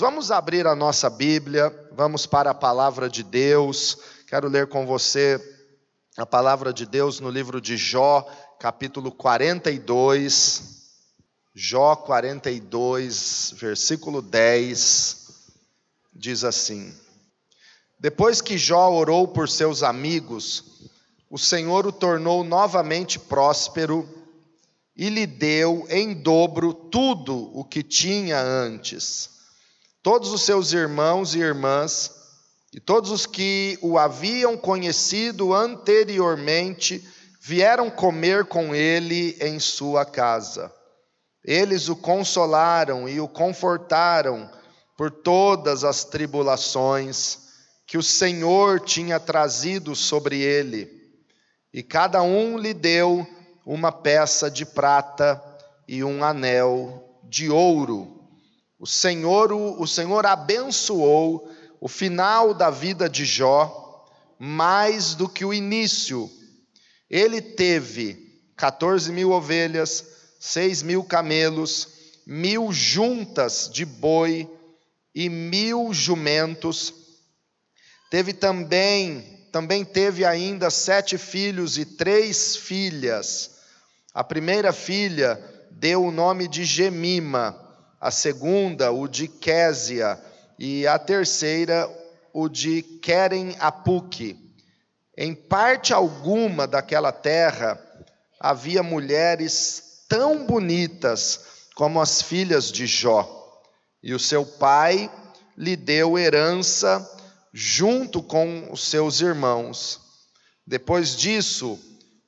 Vamos abrir a nossa Bíblia, vamos para a palavra de Deus. Quero ler com você a palavra de Deus no livro de Jó, capítulo 42. Jó 42, versículo 10, diz assim: Depois que Jó orou por seus amigos, o Senhor o tornou novamente próspero e lhe deu em dobro tudo o que tinha antes. Todos os seus irmãos e irmãs, e todos os que o haviam conhecido anteriormente, vieram comer com ele em sua casa. Eles o consolaram e o confortaram por todas as tribulações que o Senhor tinha trazido sobre ele, e cada um lhe deu uma peça de prata e um anel de ouro o Senhor, o, o Senhor abençoou o final da vida de Jó mais do que o início. Ele teve 14 mil ovelhas, 6 mil camelos, mil juntas de boi e mil jumentos. Teve também, também teve ainda sete filhos e três filhas. A primeira filha deu o nome de Gemima a segunda, o de Késia, e a terceira, o de Querem Apuque. Em parte alguma daquela terra havia mulheres tão bonitas como as filhas de Jó, e o seu pai lhe deu herança junto com os seus irmãos. Depois disso,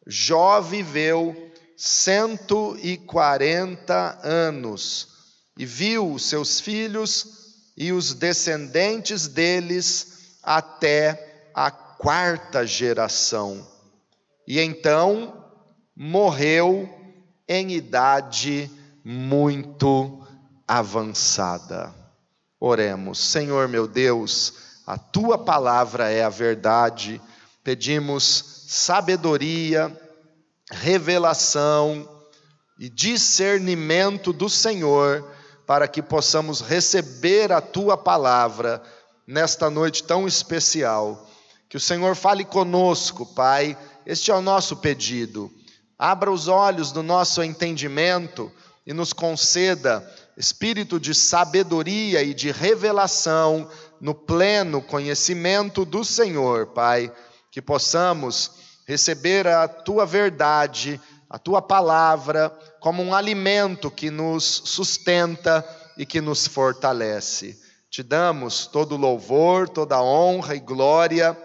Jó viveu cento e quarenta anos e viu os seus filhos e os descendentes deles até a quarta geração. E então morreu em idade muito avançada. Oremos, Senhor meu Deus, a tua palavra é a verdade, pedimos sabedoria, revelação e discernimento do Senhor para que possamos receber a tua palavra nesta noite tão especial. Que o Senhor fale conosco, Pai, este é o nosso pedido. Abra os olhos do nosso entendimento e nos conceda espírito de sabedoria e de revelação no pleno conhecimento do Senhor, Pai, que possamos receber a tua verdade a tua palavra como um alimento que nos sustenta e que nos fortalece. Te damos todo louvor, toda honra e glória,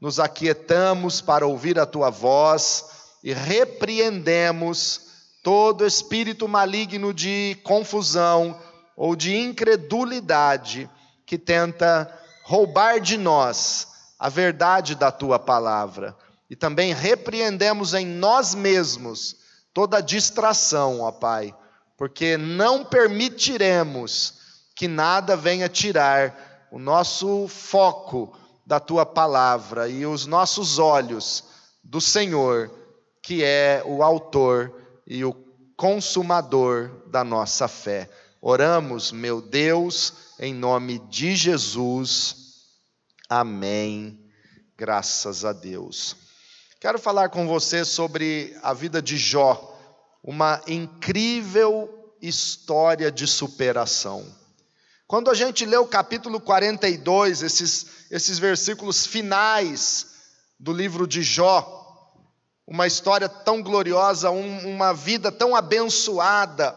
nos aquietamos para ouvir a tua voz e repreendemos todo espírito maligno de confusão ou de incredulidade que tenta roubar de nós a verdade da tua palavra. E também repreendemos em nós mesmos toda distração, ó Pai, porque não permitiremos que nada venha tirar o nosso foco da tua palavra e os nossos olhos do Senhor, que é o autor e o consumador da nossa fé. Oramos, meu Deus, em nome de Jesus. Amém. Graças a Deus. Quero falar com você sobre a vida de Jó, uma incrível história de superação. Quando a gente lê o capítulo 42, esses, esses versículos finais do livro de Jó, uma história tão gloriosa, um, uma vida tão abençoada.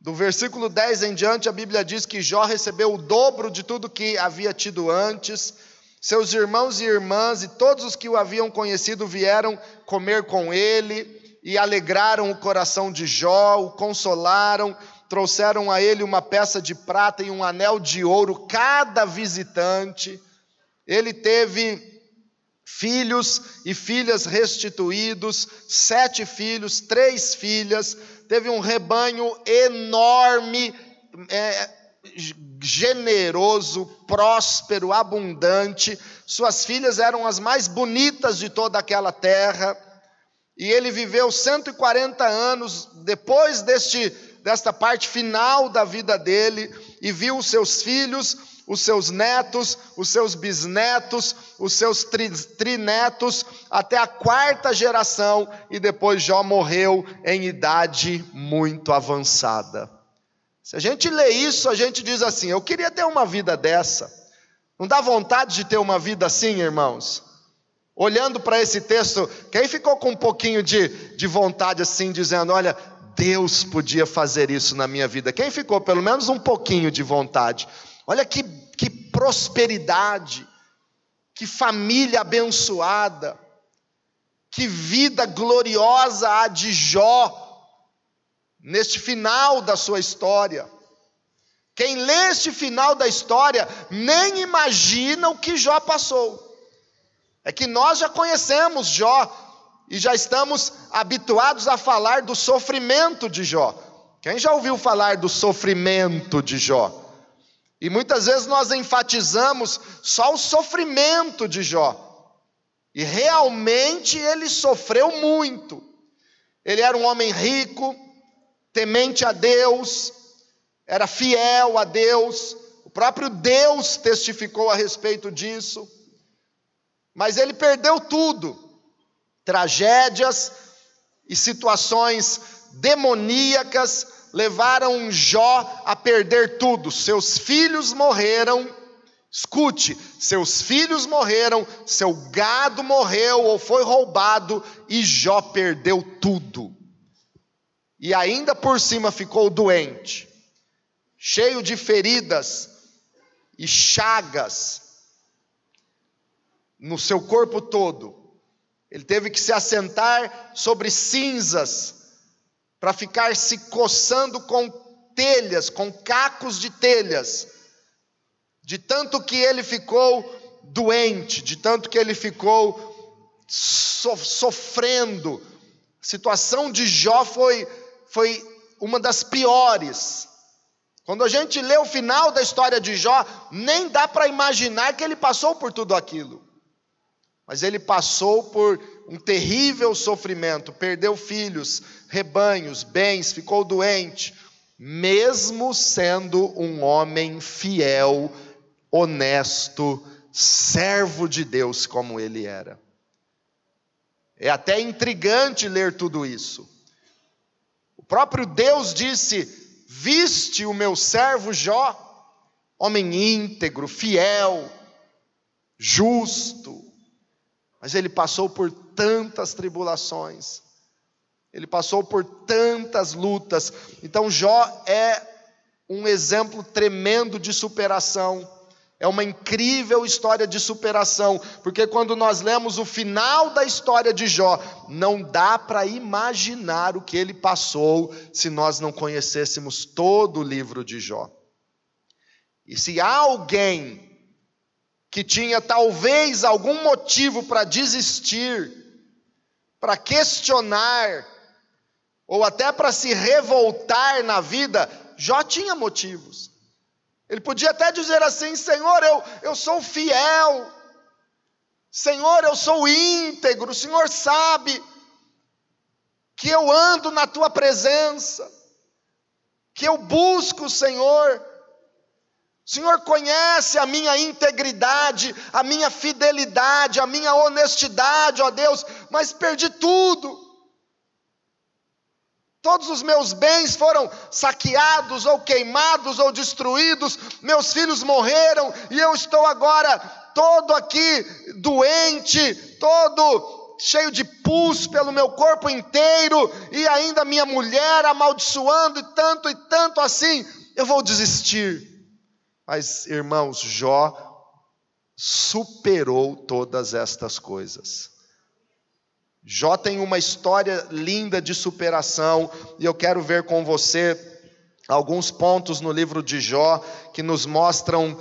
Do versículo 10 em diante, a Bíblia diz que Jó recebeu o dobro de tudo que havia tido antes seus irmãos e irmãs e todos os que o haviam conhecido vieram comer com ele e alegraram o coração de Jó, o consolaram, trouxeram a ele uma peça de prata e um anel de ouro, cada visitante. Ele teve filhos e filhas restituídos, sete filhos, três filhas, teve um rebanho enorme. É, generoso, próspero, abundante. Suas filhas eram as mais bonitas de toda aquela terra. E ele viveu 140 anos depois deste, desta parte final da vida dele. e viu os seus filhos, os seus netos, os seus bisnetos, os seus tri, trinetos, até a quarta geração, e depois Jó morreu em idade muito avançada. Se a gente lê isso, a gente diz assim: eu queria ter uma vida dessa. Não dá vontade de ter uma vida assim, irmãos? Olhando para esse texto, quem ficou com um pouquinho de, de vontade assim, dizendo: olha, Deus podia fazer isso na minha vida? Quem ficou pelo menos um pouquinho de vontade? Olha que, que prosperidade, que família abençoada, que vida gloriosa a de Jó, neste final da sua história. Quem lê este final da história nem imagina o que Jó passou. É que nós já conhecemos Jó e já estamos habituados a falar do sofrimento de Jó. Quem já ouviu falar do sofrimento de Jó? E muitas vezes nós enfatizamos só o sofrimento de Jó. E realmente ele sofreu muito. Ele era um homem rico, temente a Deus, era fiel a Deus, o próprio Deus testificou a respeito disso. Mas ele perdeu tudo. Tragédias e situações demoníacas levaram Jó a perder tudo. Seus filhos morreram. Escute, seus filhos morreram, seu gado morreu ou foi roubado e Jó perdeu tudo. E ainda por cima ficou doente, cheio de feridas e chagas no seu corpo todo. Ele teve que se assentar sobre cinzas para ficar se coçando com telhas, com cacos de telhas, de tanto que ele ficou doente, de tanto que ele ficou so, sofrendo. A situação de Jó foi, foi uma das piores. Quando a gente lê o final da história de Jó, nem dá para imaginar que ele passou por tudo aquilo. Mas ele passou por um terrível sofrimento, perdeu filhos, rebanhos, bens, ficou doente, mesmo sendo um homem fiel, honesto, servo de Deus como ele era. É até intrigante ler tudo isso. O próprio Deus disse: Viste o meu servo Jó, homem íntegro, fiel, justo, mas ele passou por tantas tribulações, ele passou por tantas lutas. Então, Jó é um exemplo tremendo de superação. É uma incrível história de superação, porque quando nós lemos o final da história de Jó, não dá para imaginar o que ele passou se nós não conhecêssemos todo o livro de Jó. E se há alguém que tinha talvez algum motivo para desistir, para questionar, ou até para se revoltar na vida, Jó tinha motivos. Ele podia até dizer assim: Senhor, eu, eu sou fiel, Senhor, eu sou íntegro, o Senhor sabe que eu ando na tua presença, que eu busco o Senhor. O Senhor conhece a minha integridade, a minha fidelidade, a minha honestidade, ó Deus, mas perdi tudo. Todos os meus bens foram saqueados, ou queimados, ou destruídos, meus filhos morreram, e eu estou agora todo aqui doente, todo cheio de pus pelo meu corpo inteiro, e ainda minha mulher amaldiçoando, e tanto e tanto assim, eu vou desistir. Mas, irmãos, Jó superou todas estas coisas. Jó tem uma história linda de superação, e eu quero ver com você alguns pontos no livro de Jó que nos mostram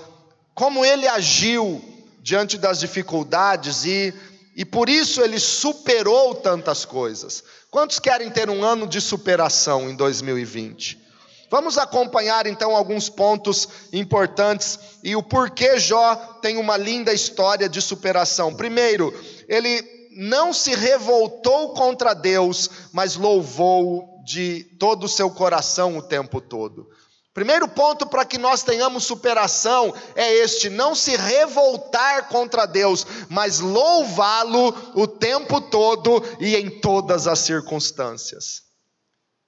como ele agiu diante das dificuldades e, e por isso ele superou tantas coisas. Quantos querem ter um ano de superação em 2020? Vamos acompanhar então alguns pontos importantes e o porquê Jó tem uma linda história de superação. Primeiro, ele não se revoltou contra Deus, mas louvou de todo o seu coração o tempo todo. Primeiro ponto para que nós tenhamos superação é este: não se revoltar contra Deus, mas louvá-lo o tempo todo e em todas as circunstâncias.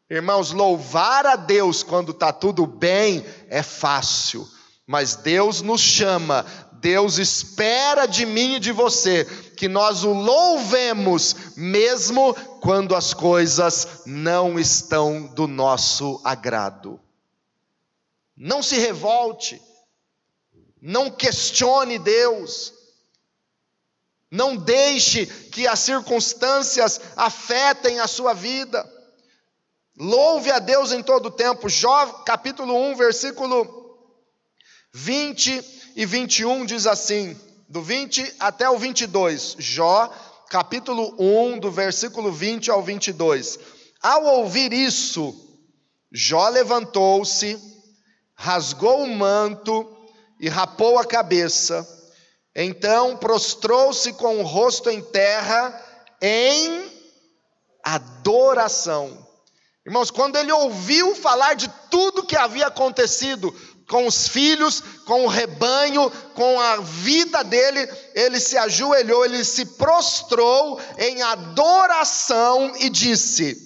Irmãos, louvar a Deus quando está tudo bem é fácil, mas Deus nos chama, Deus espera de mim e de você que nós o louvemos, mesmo quando as coisas não estão do nosso agrado. Não se revolte, não questione Deus, não deixe que as circunstâncias afetem a sua vida. Louve a Deus em todo o tempo. Jó, capítulo 1, versículo 20 e 21 diz assim, do 20 até o 22. Jó, capítulo 1, do versículo 20 ao 22. Ao ouvir isso, Jó levantou-se, rasgou o manto e rapou a cabeça. Então prostrou-se com o rosto em terra em adoração. Irmãos, quando ele ouviu falar de tudo que havia acontecido com os filhos, com o rebanho, com a vida dele, ele se ajoelhou, ele se prostrou em adoração e disse: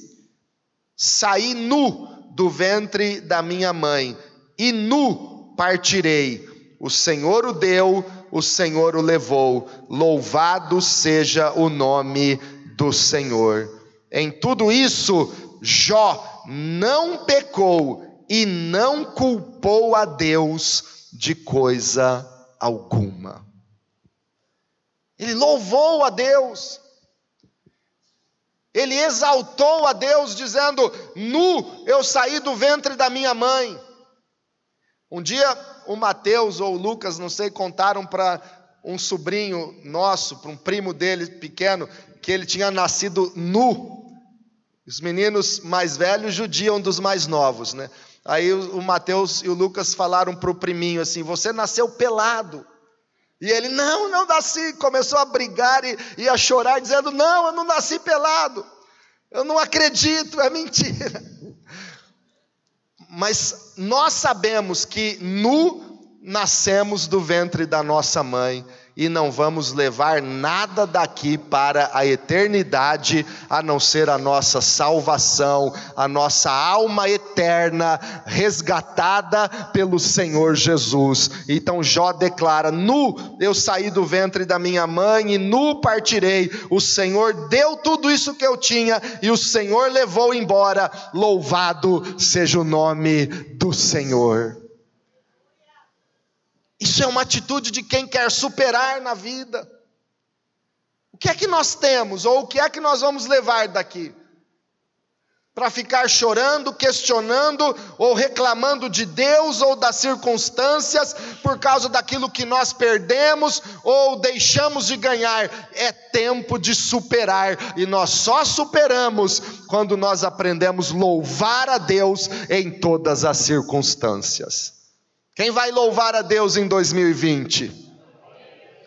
Saí nu do ventre da minha mãe e nu partirei. O Senhor o deu, o Senhor o levou. Louvado seja o nome do Senhor. Em tudo isso, Jó não pecou e não culpou a Deus de coisa alguma. Ele louvou a Deus. Ele exaltou a Deus, dizendo: Nu eu saí do ventre da minha mãe. Um dia o Mateus ou o Lucas, não sei, contaram para um sobrinho nosso, para um primo dele pequeno, que ele tinha nascido nu. Os meninos mais velhos judiam dos mais novos, né? Aí o Mateus e o Lucas falaram para o priminho assim: Você nasceu pelado. E ele, não, não nasci. Começou a brigar e, e a chorar, dizendo: Não, eu não nasci pelado. Eu não acredito, é mentira mas nós sabemos que nu nascemos do ventre da nossa mãe e não vamos levar nada daqui para a eternidade, a não ser a nossa salvação, a nossa alma eterna, resgatada pelo Senhor Jesus. Então Jó declara: Nu eu saí do ventre da minha mãe e nu partirei. O Senhor deu tudo isso que eu tinha e o Senhor levou embora. Louvado seja o nome do Senhor. Isso é uma atitude de quem quer superar na vida. O que é que nós temos, ou o que é que nós vamos levar daqui? Para ficar chorando, questionando ou reclamando de Deus ou das circunstâncias por causa daquilo que nós perdemos ou deixamos de ganhar. É tempo de superar e nós só superamos quando nós aprendemos louvar a Deus em todas as circunstâncias. Quem vai louvar a Deus em 2020?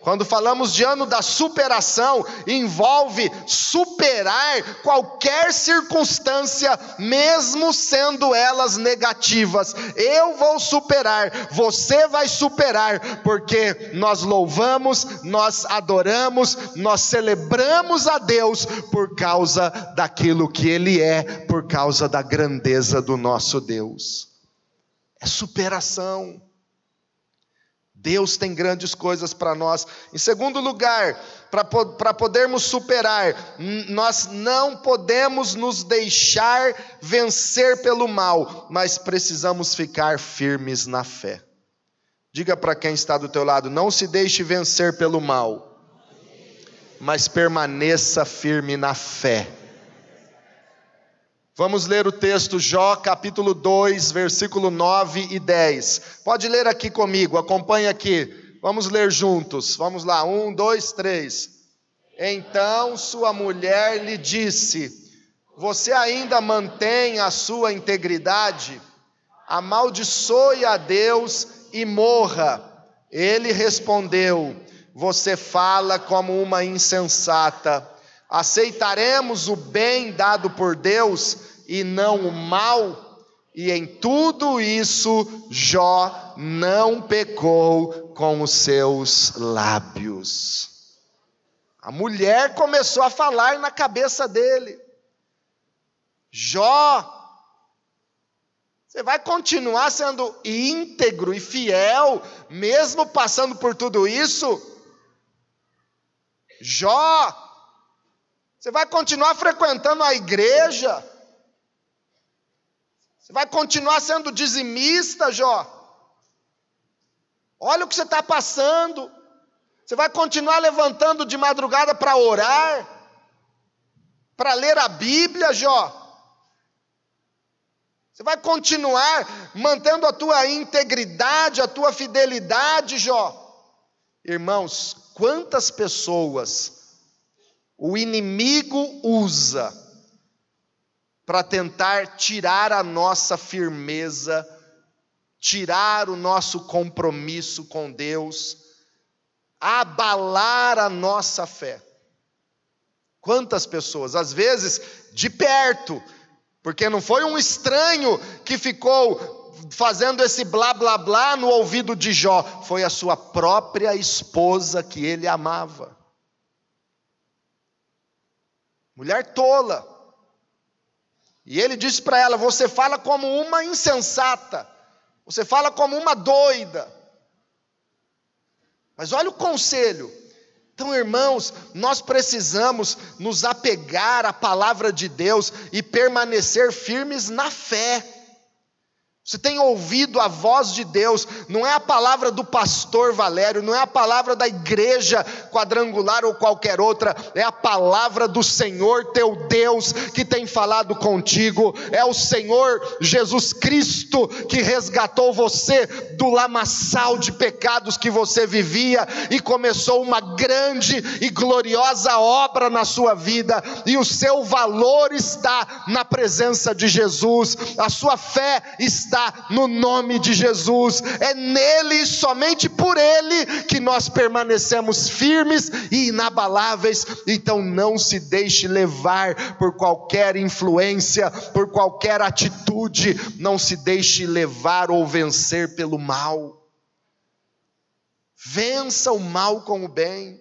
Quando falamos de ano da superação, envolve superar qualquer circunstância, mesmo sendo elas negativas. Eu vou superar, você vai superar, porque nós louvamos, nós adoramos, nós celebramos a Deus por causa daquilo que Ele é, por causa da grandeza do nosso Deus é superação. Deus tem grandes coisas para nós. Em segundo lugar, para podermos superar, nós não podemos nos deixar vencer pelo mal, mas precisamos ficar firmes na fé. Diga para quem está do teu lado, não se deixe vencer pelo mal, mas permaneça firme na fé. Vamos ler o texto Jó, capítulo 2, versículo 9 e 10. Pode ler aqui comigo, acompanhe aqui. Vamos ler juntos. Vamos lá, um, dois, três. Então sua mulher lhe disse: Você ainda mantém a sua integridade? Amaldiçoe a Deus e morra. Ele respondeu: Você fala como uma insensata. Aceitaremos o bem dado por Deus e não o mal? E em tudo isso, Jó não pecou com os seus lábios. A mulher começou a falar na cabeça dele: Jó, você vai continuar sendo íntegro e fiel, mesmo passando por tudo isso? Jó, você vai continuar frequentando a igreja? Você vai continuar sendo dizimista, Jó? Olha o que você está passando. Você vai continuar levantando de madrugada para orar, para ler a Bíblia, Jó? Você vai continuar mantendo a tua integridade, a tua fidelidade, Jó? Irmãos, quantas pessoas o inimigo usa para tentar tirar a nossa firmeza, tirar o nosso compromisso com Deus, abalar a nossa fé. Quantas pessoas, às vezes de perto, porque não foi um estranho que ficou fazendo esse blá blá blá no ouvido de Jó, foi a sua própria esposa que ele amava. Mulher tola, e ele disse para ela: Você fala como uma insensata, você fala como uma doida. Mas olha o conselho. Então, irmãos, nós precisamos nos apegar à palavra de Deus e permanecer firmes na fé. Você tem ouvido a voz de Deus, não é a palavra do pastor Valério, não é a palavra da igreja quadrangular ou qualquer outra, é a palavra do Senhor teu Deus que tem falado contigo, é o Senhor Jesus Cristo que resgatou você do lamaçal de pecados que você vivia e começou uma grande e gloriosa obra na sua vida, e o seu valor está na presença de Jesus, a sua fé está está no nome de Jesus, é nele somente por ele que nós permanecemos firmes e inabaláveis. Então não se deixe levar por qualquer influência, por qualquer atitude, não se deixe levar ou vencer pelo mal. Vença o mal com o bem.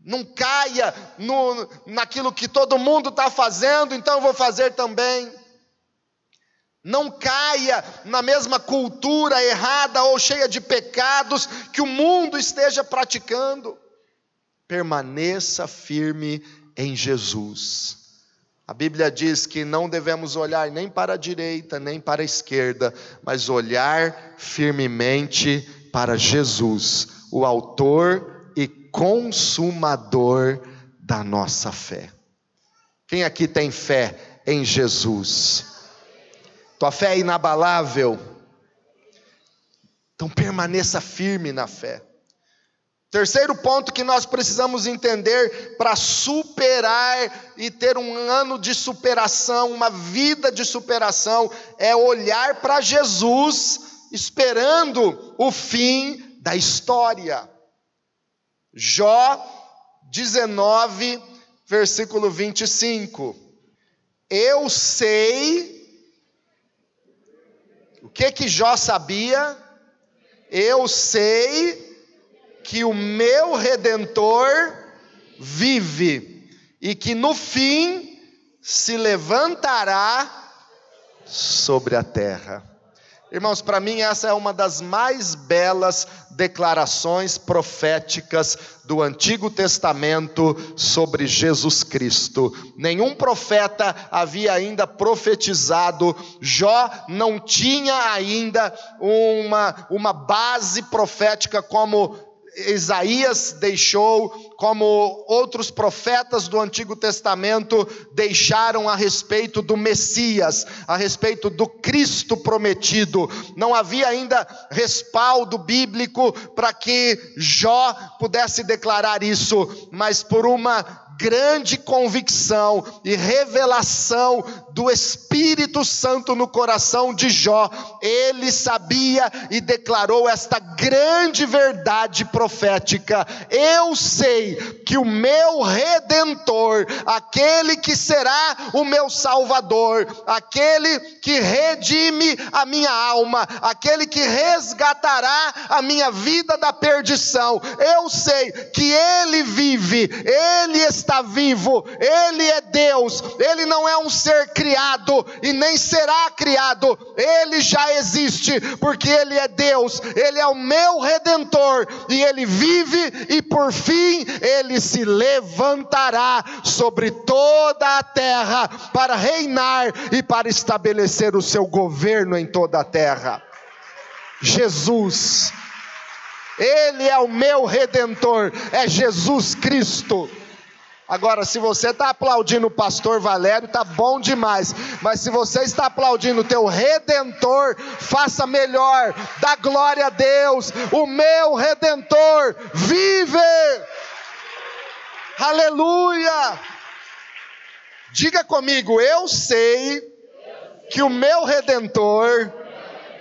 Não caia no, naquilo que todo mundo está fazendo, então eu vou fazer também não caia na mesma cultura errada ou cheia de pecados que o mundo esteja praticando. Permaneça firme em Jesus. A Bíblia diz que não devemos olhar nem para a direita, nem para a esquerda, mas olhar firmemente para Jesus, o Autor e Consumador da nossa fé. Quem aqui tem fé em Jesus? Tua fé é inabalável. Então permaneça firme na fé. Terceiro ponto que nós precisamos entender para superar e ter um ano de superação, uma vida de superação, é olhar para Jesus, esperando o fim da história. Jó 19, versículo 25. Eu sei o que que Jó sabia? Eu sei que o meu redentor vive e que no fim se levantará sobre a terra. Irmãos, para mim essa é uma das mais belas declarações proféticas do Antigo Testamento sobre Jesus Cristo. Nenhum profeta havia ainda profetizado, Jó não tinha ainda uma, uma base profética como Isaías deixou, como outros profetas do Antigo Testamento deixaram a respeito do Messias, a respeito do Cristo prometido. Não havia ainda respaldo bíblico para que Jó pudesse declarar isso, mas por uma grande convicção e revelação do Espírito Santo no coração de Jó, ele sabia e declarou esta grande verdade profética: Eu sei que o meu redentor, aquele que será o meu salvador, aquele que redime a minha alma, aquele que resgatará a minha vida da perdição, eu sei que ele vive, ele está vivo, ele é Deus, ele não é um ser criado e nem será criado, ele já existe, porque ele é Deus, ele é o meu redentor e ele vive e por fim ele se levantará sobre toda a terra para reinar e para estabelecer o seu governo em toda a terra. Jesus, Ele é o meu redentor, é Jesus Cristo. Agora, se você está aplaudindo o pastor Valério, está bom demais. Mas se você está aplaudindo o teu redentor, faça melhor. Dá glória a Deus. O meu redentor vive. Aleluia. Diga comigo, eu sei que o meu redentor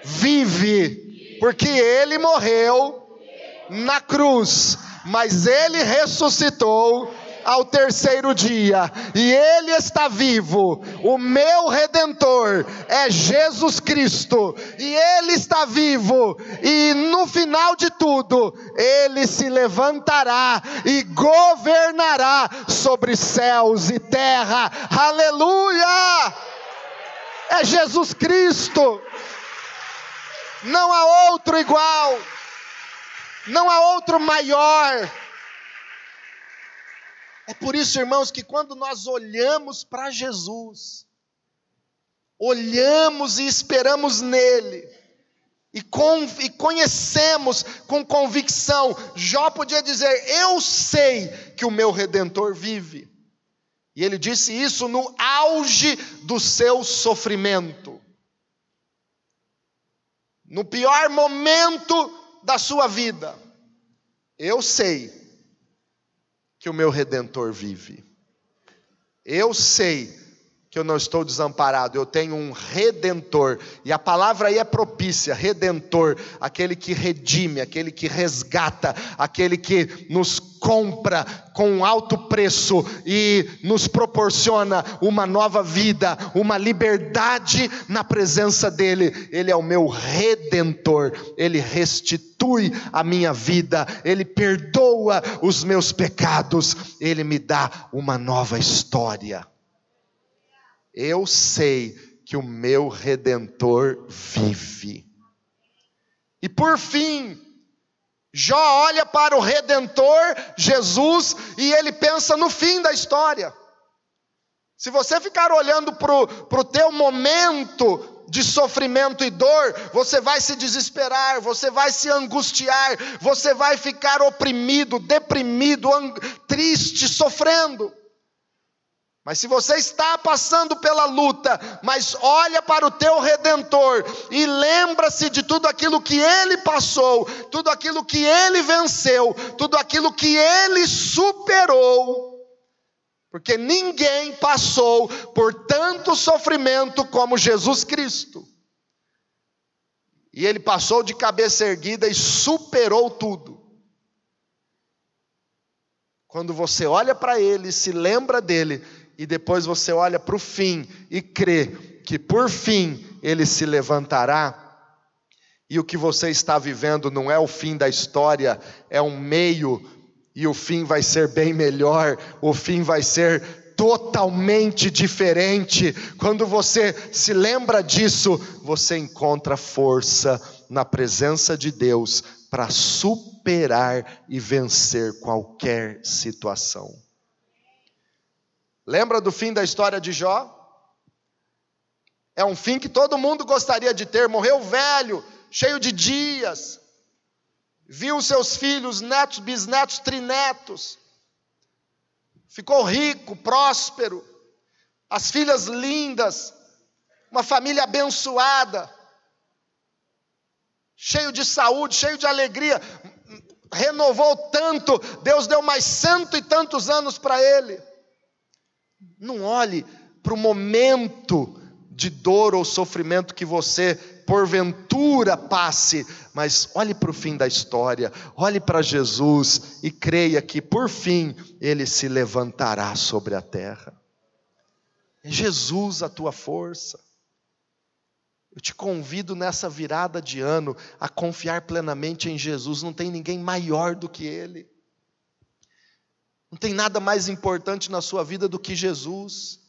vive, porque ele morreu na cruz, mas ele ressuscitou ao terceiro dia, e Ele está vivo. O meu redentor é Jesus Cristo, e Ele está vivo, e no final de tudo, Ele se levantará e governará sobre céus e terra. Aleluia! É Jesus Cristo, não há outro igual, não há outro maior. É por isso, irmãos, que quando nós olhamos para Jesus, olhamos e esperamos nele, e, com, e, conhecemos com convicção, Jó podia dizer: Eu sei que o meu redentor vive. E ele disse isso no auge do seu sofrimento, no pior momento da sua vida. Eu sei que o meu redentor vive. Eu sei que eu não estou desamparado, eu tenho um redentor, e a palavra aí é propícia, redentor, aquele que redime, aquele que resgata, aquele que nos compra com alto preço e nos proporciona uma nova vida, uma liberdade na presença dEle. Ele é o meu redentor, Ele restitui a minha vida, Ele perdoa os meus pecados, Ele me dá uma nova história. Eu sei que o meu redentor vive. E por fim, Jó olha para o redentor Jesus e ele pensa no fim da história. Se você ficar olhando para o teu momento de sofrimento e dor, você vai se desesperar, você vai se angustiar, você vai ficar oprimido, deprimido, triste, sofrendo. Mas se você está passando pela luta, mas olha para o teu redentor e lembra-se de tudo aquilo que ele passou, tudo aquilo que ele venceu, tudo aquilo que ele superou, porque ninguém passou por tanto sofrimento como Jesus Cristo. E ele passou de cabeça erguida e superou tudo. Quando você olha para ele, se lembra dele, e depois você olha para o fim e crê que por fim ele se levantará, e o que você está vivendo não é o fim da história, é um meio, e o fim vai ser bem melhor, o fim vai ser totalmente diferente. Quando você se lembra disso, você encontra força na presença de Deus para superar e vencer qualquer situação. Lembra do fim da história de Jó? É um fim que todo mundo gostaria de ter. Morreu velho, cheio de dias, viu seus filhos, netos, bisnetos, trinetos, ficou rico, próspero, as filhas lindas, uma família abençoada, cheio de saúde, cheio de alegria, renovou tanto, Deus deu mais cento e tantos anos para ele. Não olhe para o momento de dor ou sofrimento que você porventura passe, mas olhe para o fim da história, olhe para Jesus e creia que por fim ele se levantará sobre a terra. É Jesus a tua força. Eu te convido nessa virada de ano a confiar plenamente em Jesus, não tem ninguém maior do que Ele. Não tem nada mais importante na sua vida do que Jesus.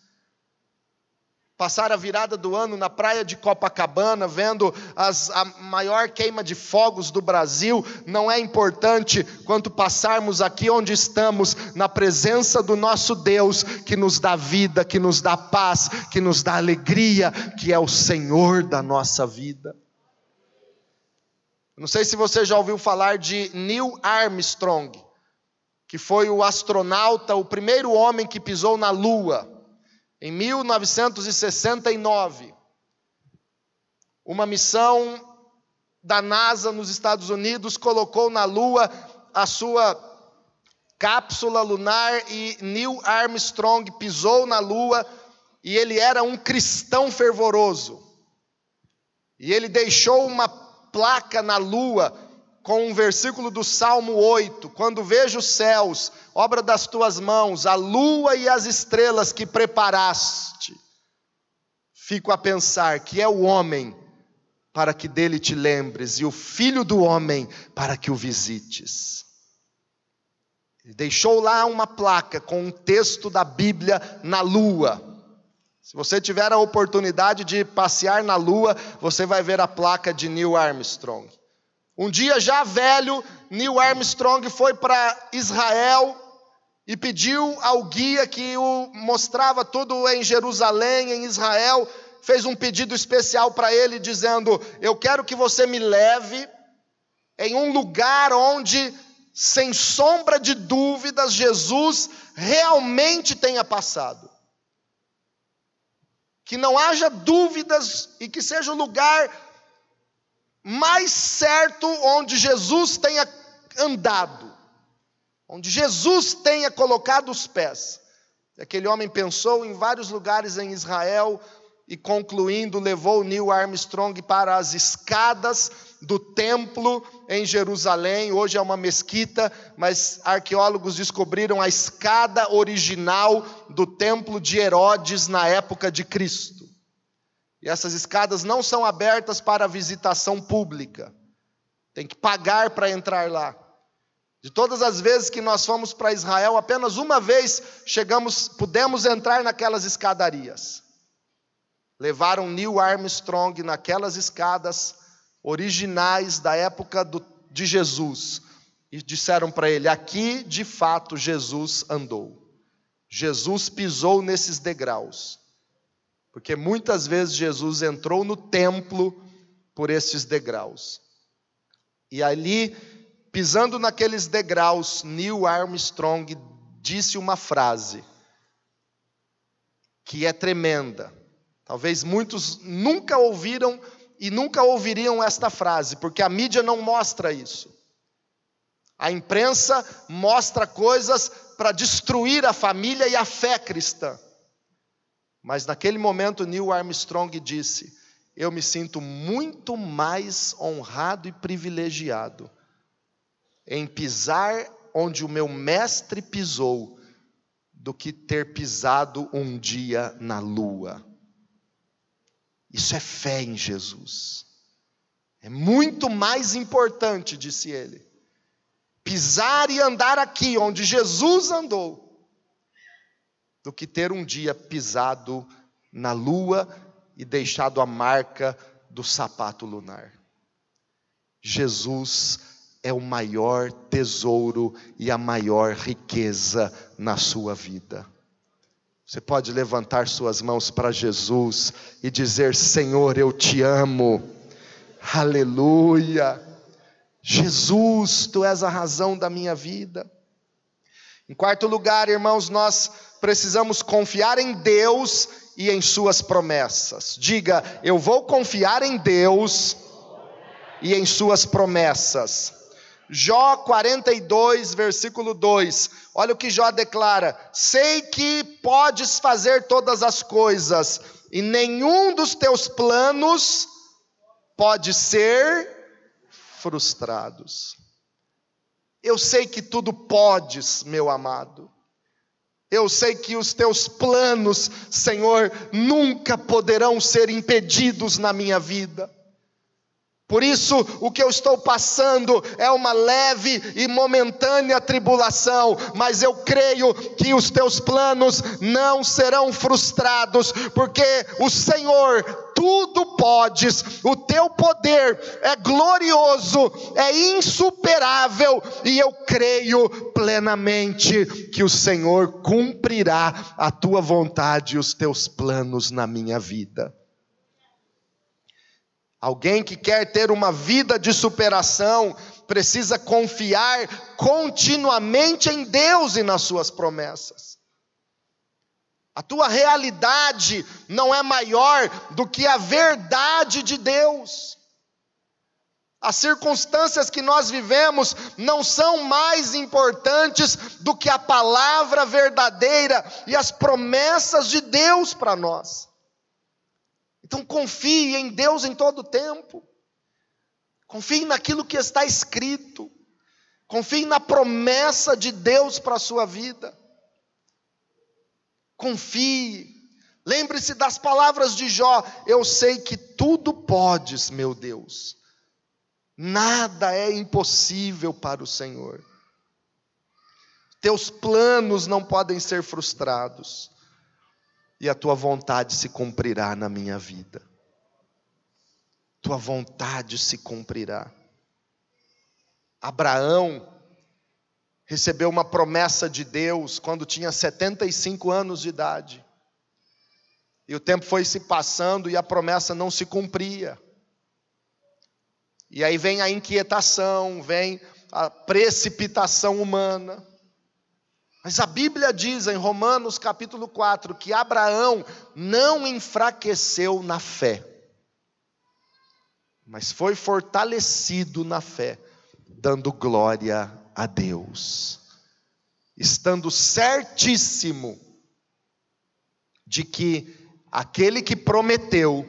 Passar a virada do ano na praia de Copacabana, vendo as, a maior queima de fogos do Brasil, não é importante quanto passarmos aqui onde estamos, na presença do nosso Deus, que nos dá vida, que nos dá paz, que nos dá alegria, que é o Senhor da nossa vida. Não sei se você já ouviu falar de Neil Armstrong, que foi o astronauta, o primeiro homem que pisou na Lua. Em 1969, uma missão da NASA nos Estados Unidos colocou na Lua a sua cápsula lunar e Neil Armstrong pisou na Lua e ele era um cristão fervoroso. E ele deixou uma placa na Lua com um versículo do Salmo 8: Quando vejo os céus, obra das tuas mãos, a lua e as estrelas que preparaste, fico a pensar que é o homem para que dele te lembres, e o filho do homem para que o visites. Ele deixou lá uma placa com um texto da Bíblia na lua. Se você tiver a oportunidade de passear na lua, você vai ver a placa de Neil Armstrong. Um dia, já velho, Neil Armstrong foi para Israel e pediu ao guia que o mostrava tudo em Jerusalém, em Israel, fez um pedido especial para ele, dizendo: Eu quero que você me leve em um lugar onde, sem sombra de dúvidas, Jesus realmente tenha passado. Que não haja dúvidas e que seja um lugar mais certo onde Jesus tenha andado, onde Jesus tenha colocado os pés. Aquele homem pensou em vários lugares em Israel e, concluindo, levou Neil Armstrong para as escadas do templo em Jerusalém. Hoje é uma mesquita, mas arqueólogos descobriram a escada original do templo de Herodes na época de Cristo. E essas escadas não são abertas para visitação pública. Tem que pagar para entrar lá. De todas as vezes que nós fomos para Israel, apenas uma vez chegamos, pudemos entrar naquelas escadarias. Levaram Neil Armstrong naquelas escadas originais da época do, de Jesus e disseram para ele: aqui de fato Jesus andou. Jesus pisou nesses degraus. Porque muitas vezes Jesus entrou no templo por esses degraus. E ali, pisando naqueles degraus, Neil Armstrong disse uma frase que é tremenda. Talvez muitos nunca ouviram e nunca ouviriam esta frase, porque a mídia não mostra isso. A imprensa mostra coisas para destruir a família e a fé cristã. Mas naquele momento, Neil Armstrong disse: Eu me sinto muito mais honrado e privilegiado em pisar onde o meu mestre pisou do que ter pisado um dia na lua. Isso é fé em Jesus. É muito mais importante, disse ele, pisar e andar aqui onde Jesus andou do que ter um dia pisado na lua e deixado a marca do sapato lunar. Jesus é o maior tesouro e a maior riqueza na sua vida. Você pode levantar suas mãos para Jesus e dizer: Senhor, eu te amo. Aleluia. Jesus, tu és a razão da minha vida. Em quarto lugar, irmãos, nós precisamos confiar em Deus e em Suas promessas. Diga, eu vou confiar em Deus e em Suas promessas. Jó 42, versículo 2. Olha o que Jó declara: Sei que podes fazer todas as coisas, e nenhum dos teus planos pode ser frustrados. Eu sei que tudo podes, meu amado. Eu sei que os teus planos, Senhor, nunca poderão ser impedidos na minha vida. Por isso, o que eu estou passando é uma leve e momentânea tribulação, mas eu creio que os teus planos não serão frustrados, porque o Senhor tudo podes, o teu poder é glorioso, é insuperável, e eu creio plenamente que o Senhor cumprirá a tua vontade e os teus planos na minha vida. Alguém que quer ter uma vida de superação precisa confiar continuamente em Deus e nas suas promessas. A tua realidade não é maior do que a verdade de Deus. As circunstâncias que nós vivemos não são mais importantes do que a palavra verdadeira e as promessas de Deus para nós. Então confie em Deus em todo o tempo. Confie naquilo que está escrito. Confie na promessa de Deus para a sua vida. Confie. Lembre-se das palavras de Jó: Eu sei que tudo podes, meu Deus. Nada é impossível para o Senhor. Teus planos não podem ser frustrados e a tua vontade se cumprirá na minha vida. Tua vontade se cumprirá. Abraão recebeu uma promessa de Deus quando tinha 75 anos de idade. E o tempo foi se passando e a promessa não se cumpria. E aí vem a inquietação, vem a precipitação humana. Mas a Bíblia diz em Romanos capítulo 4 que Abraão não enfraqueceu na fé, mas foi fortalecido na fé, dando glória a Deus, estando certíssimo de que aquele que prometeu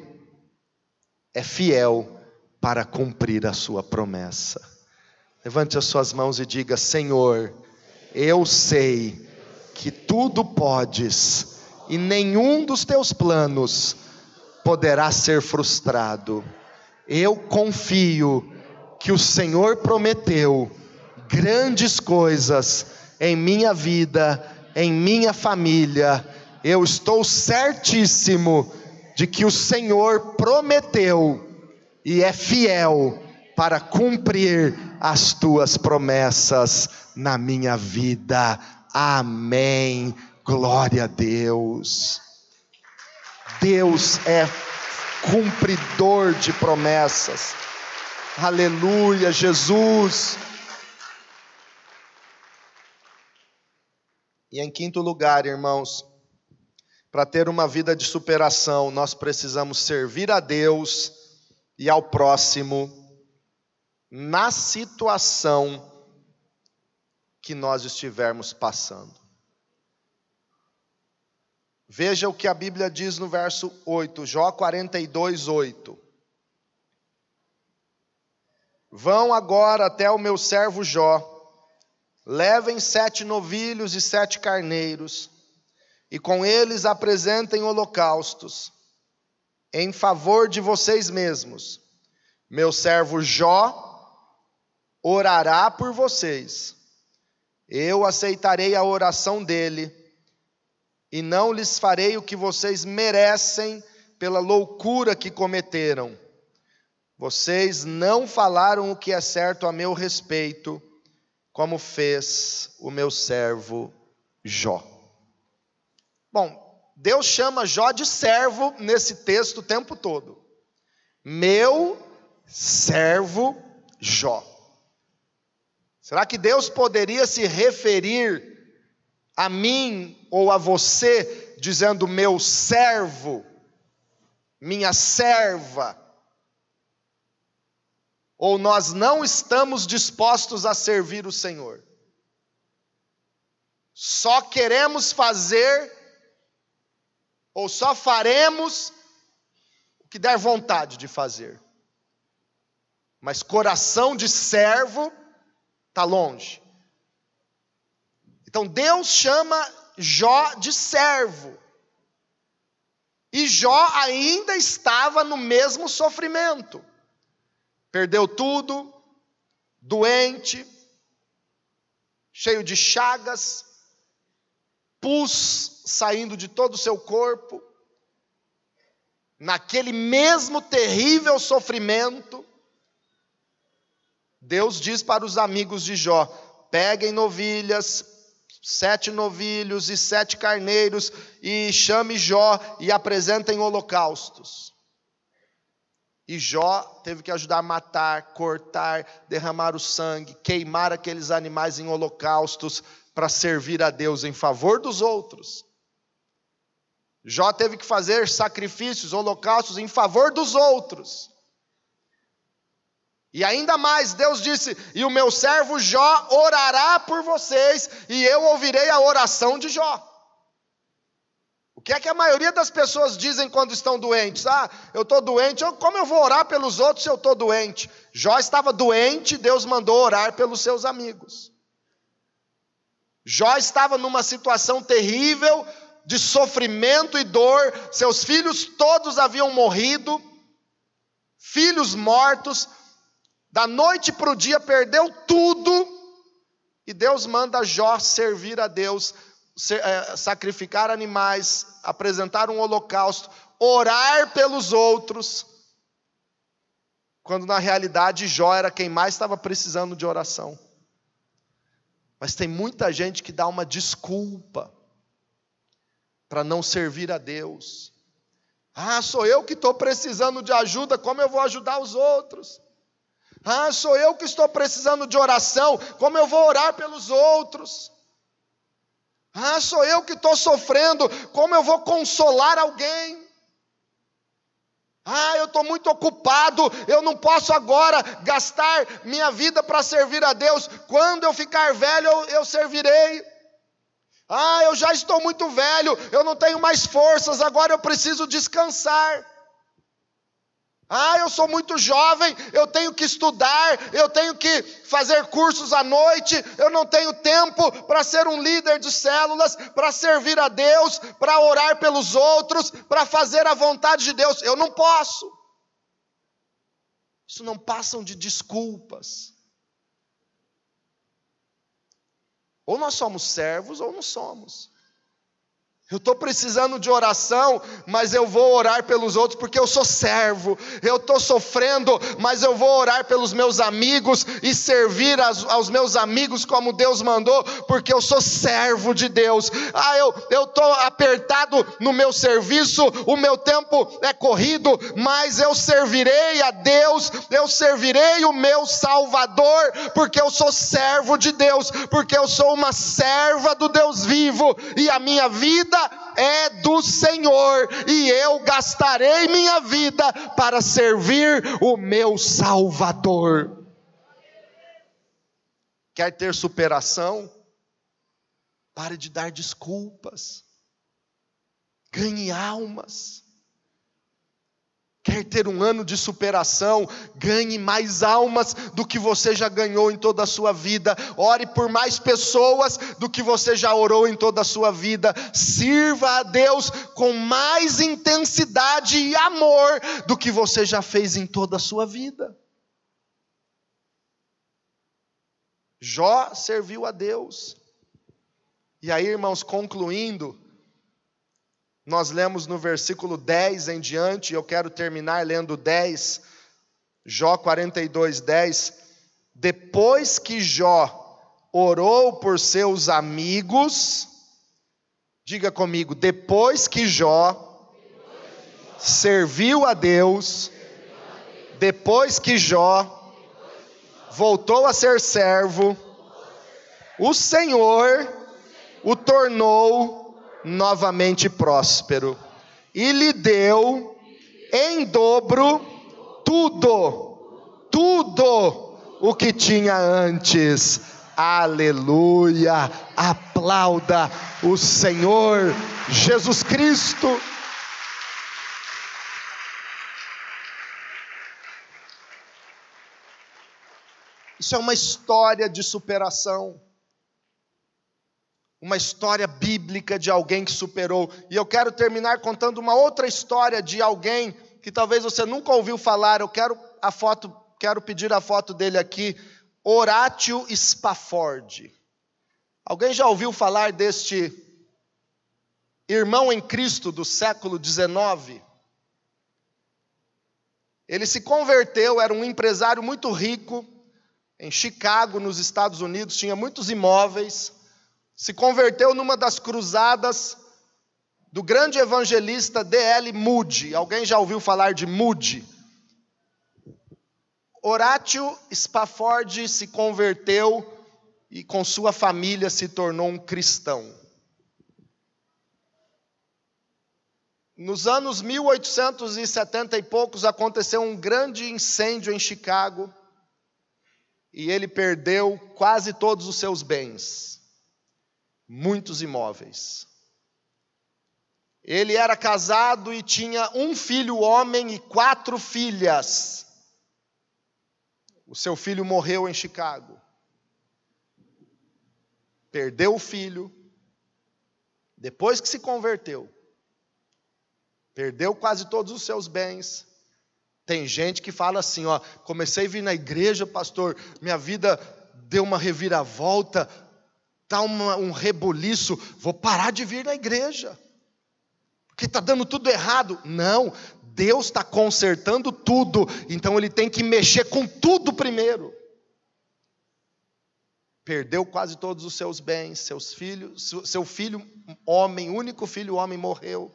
é fiel para cumprir a sua promessa. Levante as suas mãos e diga: Senhor, eu sei que tudo podes e nenhum dos teus planos poderá ser frustrado. Eu confio que o Senhor prometeu grandes coisas em minha vida, em minha família. Eu estou certíssimo de que o Senhor prometeu e é fiel para cumprir as tuas promessas na minha vida. Amém. Glória a Deus. Deus é cumpridor de promessas. Aleluia, Jesus. E em quinto lugar, irmãos, para ter uma vida de superação, nós precisamos servir a Deus e ao próximo na situação que nós estivermos passando. Veja o que a Bíblia diz no verso 8, Jó 42, 8. Vão agora até o meu servo Jó, levem sete novilhos e sete carneiros, e com eles apresentem holocaustos, em favor de vocês mesmos. Meu servo Jó orará por vocês. Eu aceitarei a oração dele, e não lhes farei o que vocês merecem pela loucura que cometeram. Vocês não falaram o que é certo a meu respeito, como fez o meu servo Jó. Bom, Deus chama Jó de servo nesse texto o tempo todo. Meu servo Jó. Será que Deus poderia se referir a mim ou a você dizendo meu servo, minha serva? ou nós não estamos dispostos a servir o Senhor. Só queremos fazer, ou só faremos o que der vontade de fazer. Mas coração de servo está longe. Então Deus chama Jó de servo. E Jó ainda estava no mesmo sofrimento. Perdeu tudo, doente, cheio de chagas, pus saindo de todo o seu corpo. Naquele mesmo terrível sofrimento, Deus diz para os amigos de Jó: peguem novilhas, sete novilhos e sete carneiros, e chame Jó e apresentem holocaustos. E Jó teve que ajudar a matar, cortar, derramar o sangue, queimar aqueles animais em holocaustos para servir a Deus em favor dos outros. Jó teve que fazer sacrifícios, holocaustos em favor dos outros. E ainda mais, Deus disse: E o meu servo Jó orará por vocês, e eu ouvirei a oração de Jó. O que é que a maioria das pessoas dizem quando estão doentes? Ah, eu estou doente, como eu vou orar pelos outros se eu estou doente? Jó estava doente, Deus mandou orar pelos seus amigos. Jó estava numa situação terrível de sofrimento e dor, seus filhos todos haviam morrido, filhos mortos, da noite para o dia perdeu tudo, e Deus manda Jó servir a Deus, é, sacrificar animais, apresentar um holocausto, orar pelos outros, quando na realidade Jó era quem mais estava precisando de oração. Mas tem muita gente que dá uma desculpa para não servir a Deus. Ah, sou eu que estou precisando de ajuda, como eu vou ajudar os outros? Ah, sou eu que estou precisando de oração, como eu vou orar pelos outros? Ah, sou eu que estou sofrendo, como eu vou consolar alguém? Ah, eu estou muito ocupado, eu não posso agora gastar minha vida para servir a Deus. Quando eu ficar velho, eu, eu servirei. Ah, eu já estou muito velho, eu não tenho mais forças, agora eu preciso descansar. Ah, eu sou muito jovem, eu tenho que estudar, eu tenho que fazer cursos à noite, eu não tenho tempo para ser um líder de células, para servir a Deus, para orar pelos outros, para fazer a vontade de Deus. Eu não posso. Isso não passam de desculpas. Ou nós somos servos ou não somos. Eu estou precisando de oração, mas eu vou orar pelos outros porque eu sou servo. Eu estou sofrendo, mas eu vou orar pelos meus amigos e servir aos, aos meus amigos como Deus mandou, porque eu sou servo de Deus. Ah, eu estou apertado no meu serviço, o meu tempo é corrido, mas eu servirei a Deus, eu servirei o meu Salvador, porque eu sou servo de Deus, porque eu sou uma serva do Deus vivo e a minha vida vida é do Senhor, e eu gastarei minha vida para servir o meu Salvador. Quer ter superação? Pare de dar desculpas. Ganhe almas. Quer ter um ano de superação? Ganhe mais almas do que você já ganhou em toda a sua vida. Ore por mais pessoas do que você já orou em toda a sua vida. Sirva a Deus com mais intensidade e amor do que você já fez em toda a sua vida. Jó serviu a Deus. E aí, irmãos, concluindo, nós lemos no versículo 10 em diante, eu quero terminar lendo 10, Jó 42, 10. Depois que Jó orou por seus amigos, diga comigo, depois que Jó serviu a Deus, depois que Jó voltou a ser servo, o Senhor o tornou novamente próspero, e lhe deu em dobro tudo, tudo o que tinha antes. Aleluia! Aplauda o Senhor Jesus Cristo. Isso é uma história de superação. Uma história bíblica de alguém que superou. E eu quero terminar contando uma outra história de alguém que talvez você nunca ouviu falar. Eu quero a foto, quero pedir a foto dele aqui, Horatio Spafford. Alguém já ouviu falar deste irmão em Cristo do século XIX? Ele se converteu, era um empresário muito rico, em Chicago, nos Estados Unidos, tinha muitos imóveis, se converteu numa das cruzadas do grande evangelista D.L. Moody. Alguém já ouviu falar de Moody? Horatio Spafford se converteu e com sua família se tornou um cristão. Nos anos 1870 e poucos aconteceu um grande incêndio em Chicago e ele perdeu quase todos os seus bens, muitos imóveis. Ele era casado e tinha um filho homem e quatro filhas. O seu filho morreu em Chicago. Perdeu o filho, depois que se converteu, perdeu quase todos os seus bens, tem gente que fala assim, ó, comecei a vir na igreja, pastor, minha vida deu uma reviravolta, tá uma, um rebuliço, vou parar de vir na igreja, porque está dando tudo errado. Não, Deus está consertando tudo, então Ele tem que mexer com tudo primeiro. Perdeu quase todos os seus bens, seus filhos, seu filho homem, único filho homem morreu.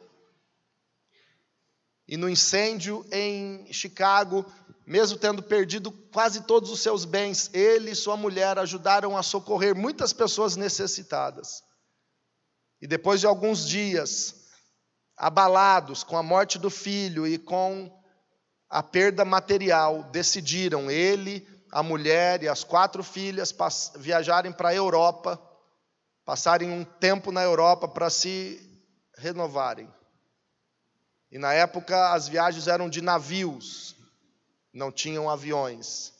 E no incêndio em Chicago, mesmo tendo perdido quase todos os seus bens, ele e sua mulher ajudaram a socorrer muitas pessoas necessitadas. E depois de alguns dias, abalados com a morte do filho e com a perda material, decidiram, ele, a mulher e as quatro filhas, viajarem para a Europa, passarem um tempo na Europa para se renovarem. E na época as viagens eram de navios, não tinham aviões.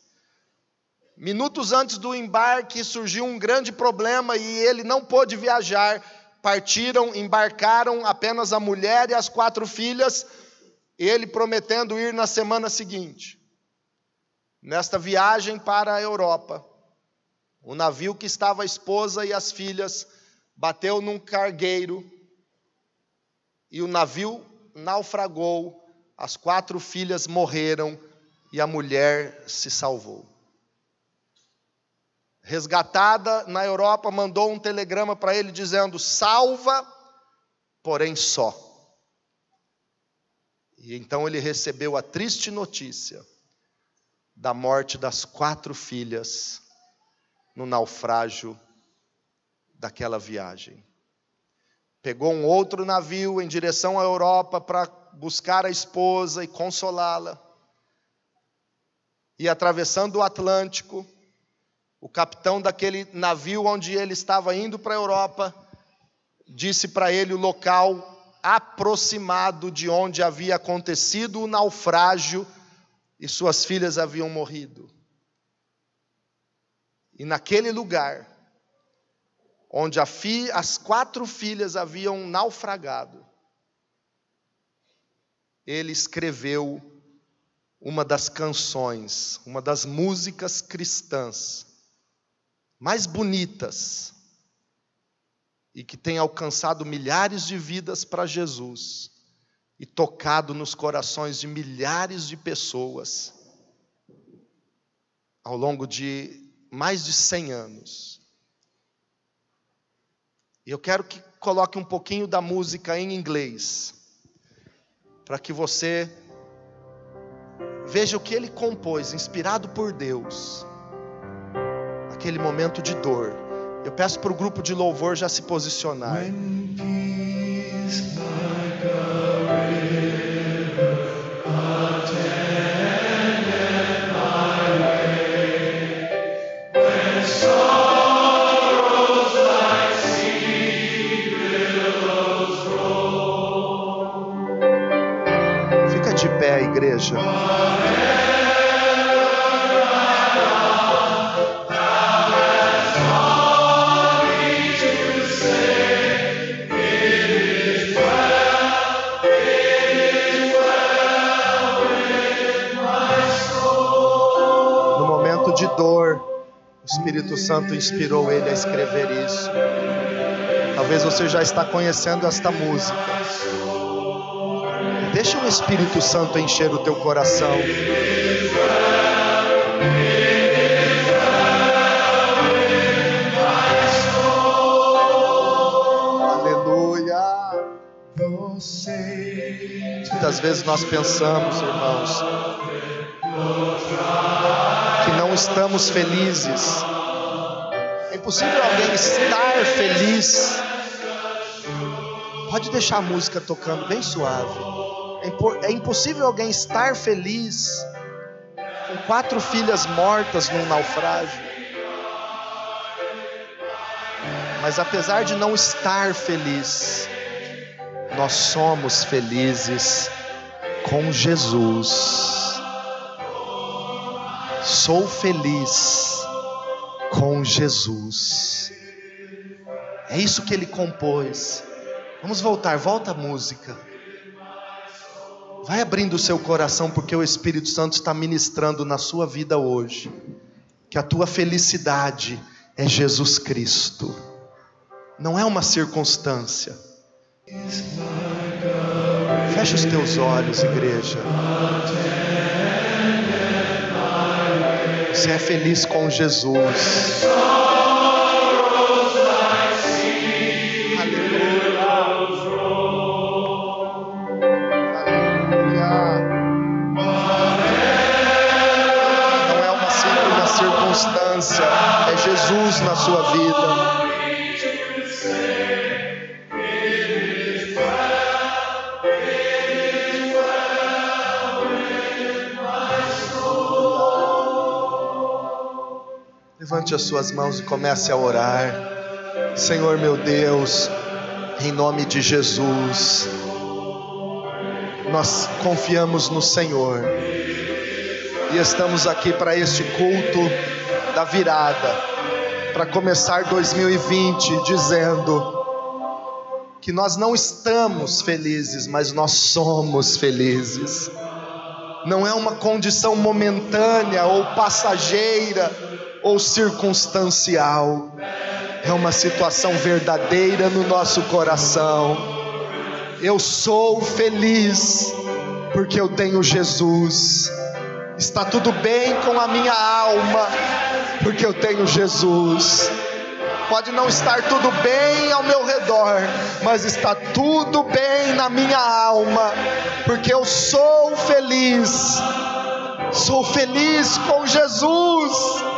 Minutos antes do embarque surgiu um grande problema e ele não pôde viajar. Partiram, embarcaram apenas a mulher e as quatro filhas, ele prometendo ir na semana seguinte. Nesta viagem para a Europa, o navio que estava a esposa e as filhas bateu num cargueiro e o navio naufragou, as quatro filhas morreram e a mulher se salvou. Resgatada na Europa, mandou um telegrama para ele dizendo: salva, porém só. E então ele recebeu a triste notícia da morte das quatro filhas no naufrágio daquela viagem pegou um outro navio em direção à Europa para buscar a esposa e consolá-la. E atravessando o Atlântico, o capitão daquele navio onde ele estava indo para a Europa disse para ele o local aproximado de onde havia acontecido o naufrágio e suas filhas haviam morrido. E naquele lugar, onde as quatro filhas haviam naufragado, ele escreveu uma das canções, uma das músicas cristãs mais bonitas e que tem alcançado milhares de vidas para Jesus e tocado nos corações de milhares de pessoas ao longo de mais de 100 anos. E eu quero que coloque um pouquinho da música em inglês, para que você veja o que ele compôs, inspirado por Deus, aquele momento de dor. Eu peço para o grupo de louvor já se posicionar. Fica igreja. No momento de dor, o Espírito Santo inspirou ele a escrever isso. Talvez você já está conhecendo esta música. Deixa o Espírito Santo encher o teu coração. Aleluia. Muitas vezes nós pensamos, irmãos, que não estamos felizes. É impossível alguém estar feliz. Pode deixar a música tocando bem suave. É, é impossível alguém estar feliz com quatro filhas mortas num naufrágio. Mas apesar de não estar feliz, nós somos felizes com Jesus. Sou feliz com Jesus. É isso que ele compôs. Vamos voltar, volta a música. Vai abrindo o seu coração, porque o Espírito Santo está ministrando na sua vida hoje. Que a tua felicidade é Jesus Cristo, não é uma circunstância. Fecha os teus olhos, igreja. Você é feliz com Jesus. Levante as suas mãos e comece a orar. Senhor meu Deus, em nome de Jesus, nós confiamos no Senhor e estamos aqui para este culto da virada, para começar 2020 dizendo que nós não estamos felizes, mas nós somos felizes. Não é uma condição momentânea ou passageira ou circunstancial, é uma situação verdadeira no nosso coração. Eu sou feliz porque eu tenho Jesus. Está tudo bem com a minha alma, porque eu tenho Jesus. Pode não estar tudo bem ao meu redor, mas está tudo bem na minha alma, porque eu sou feliz. Sou feliz com Jesus.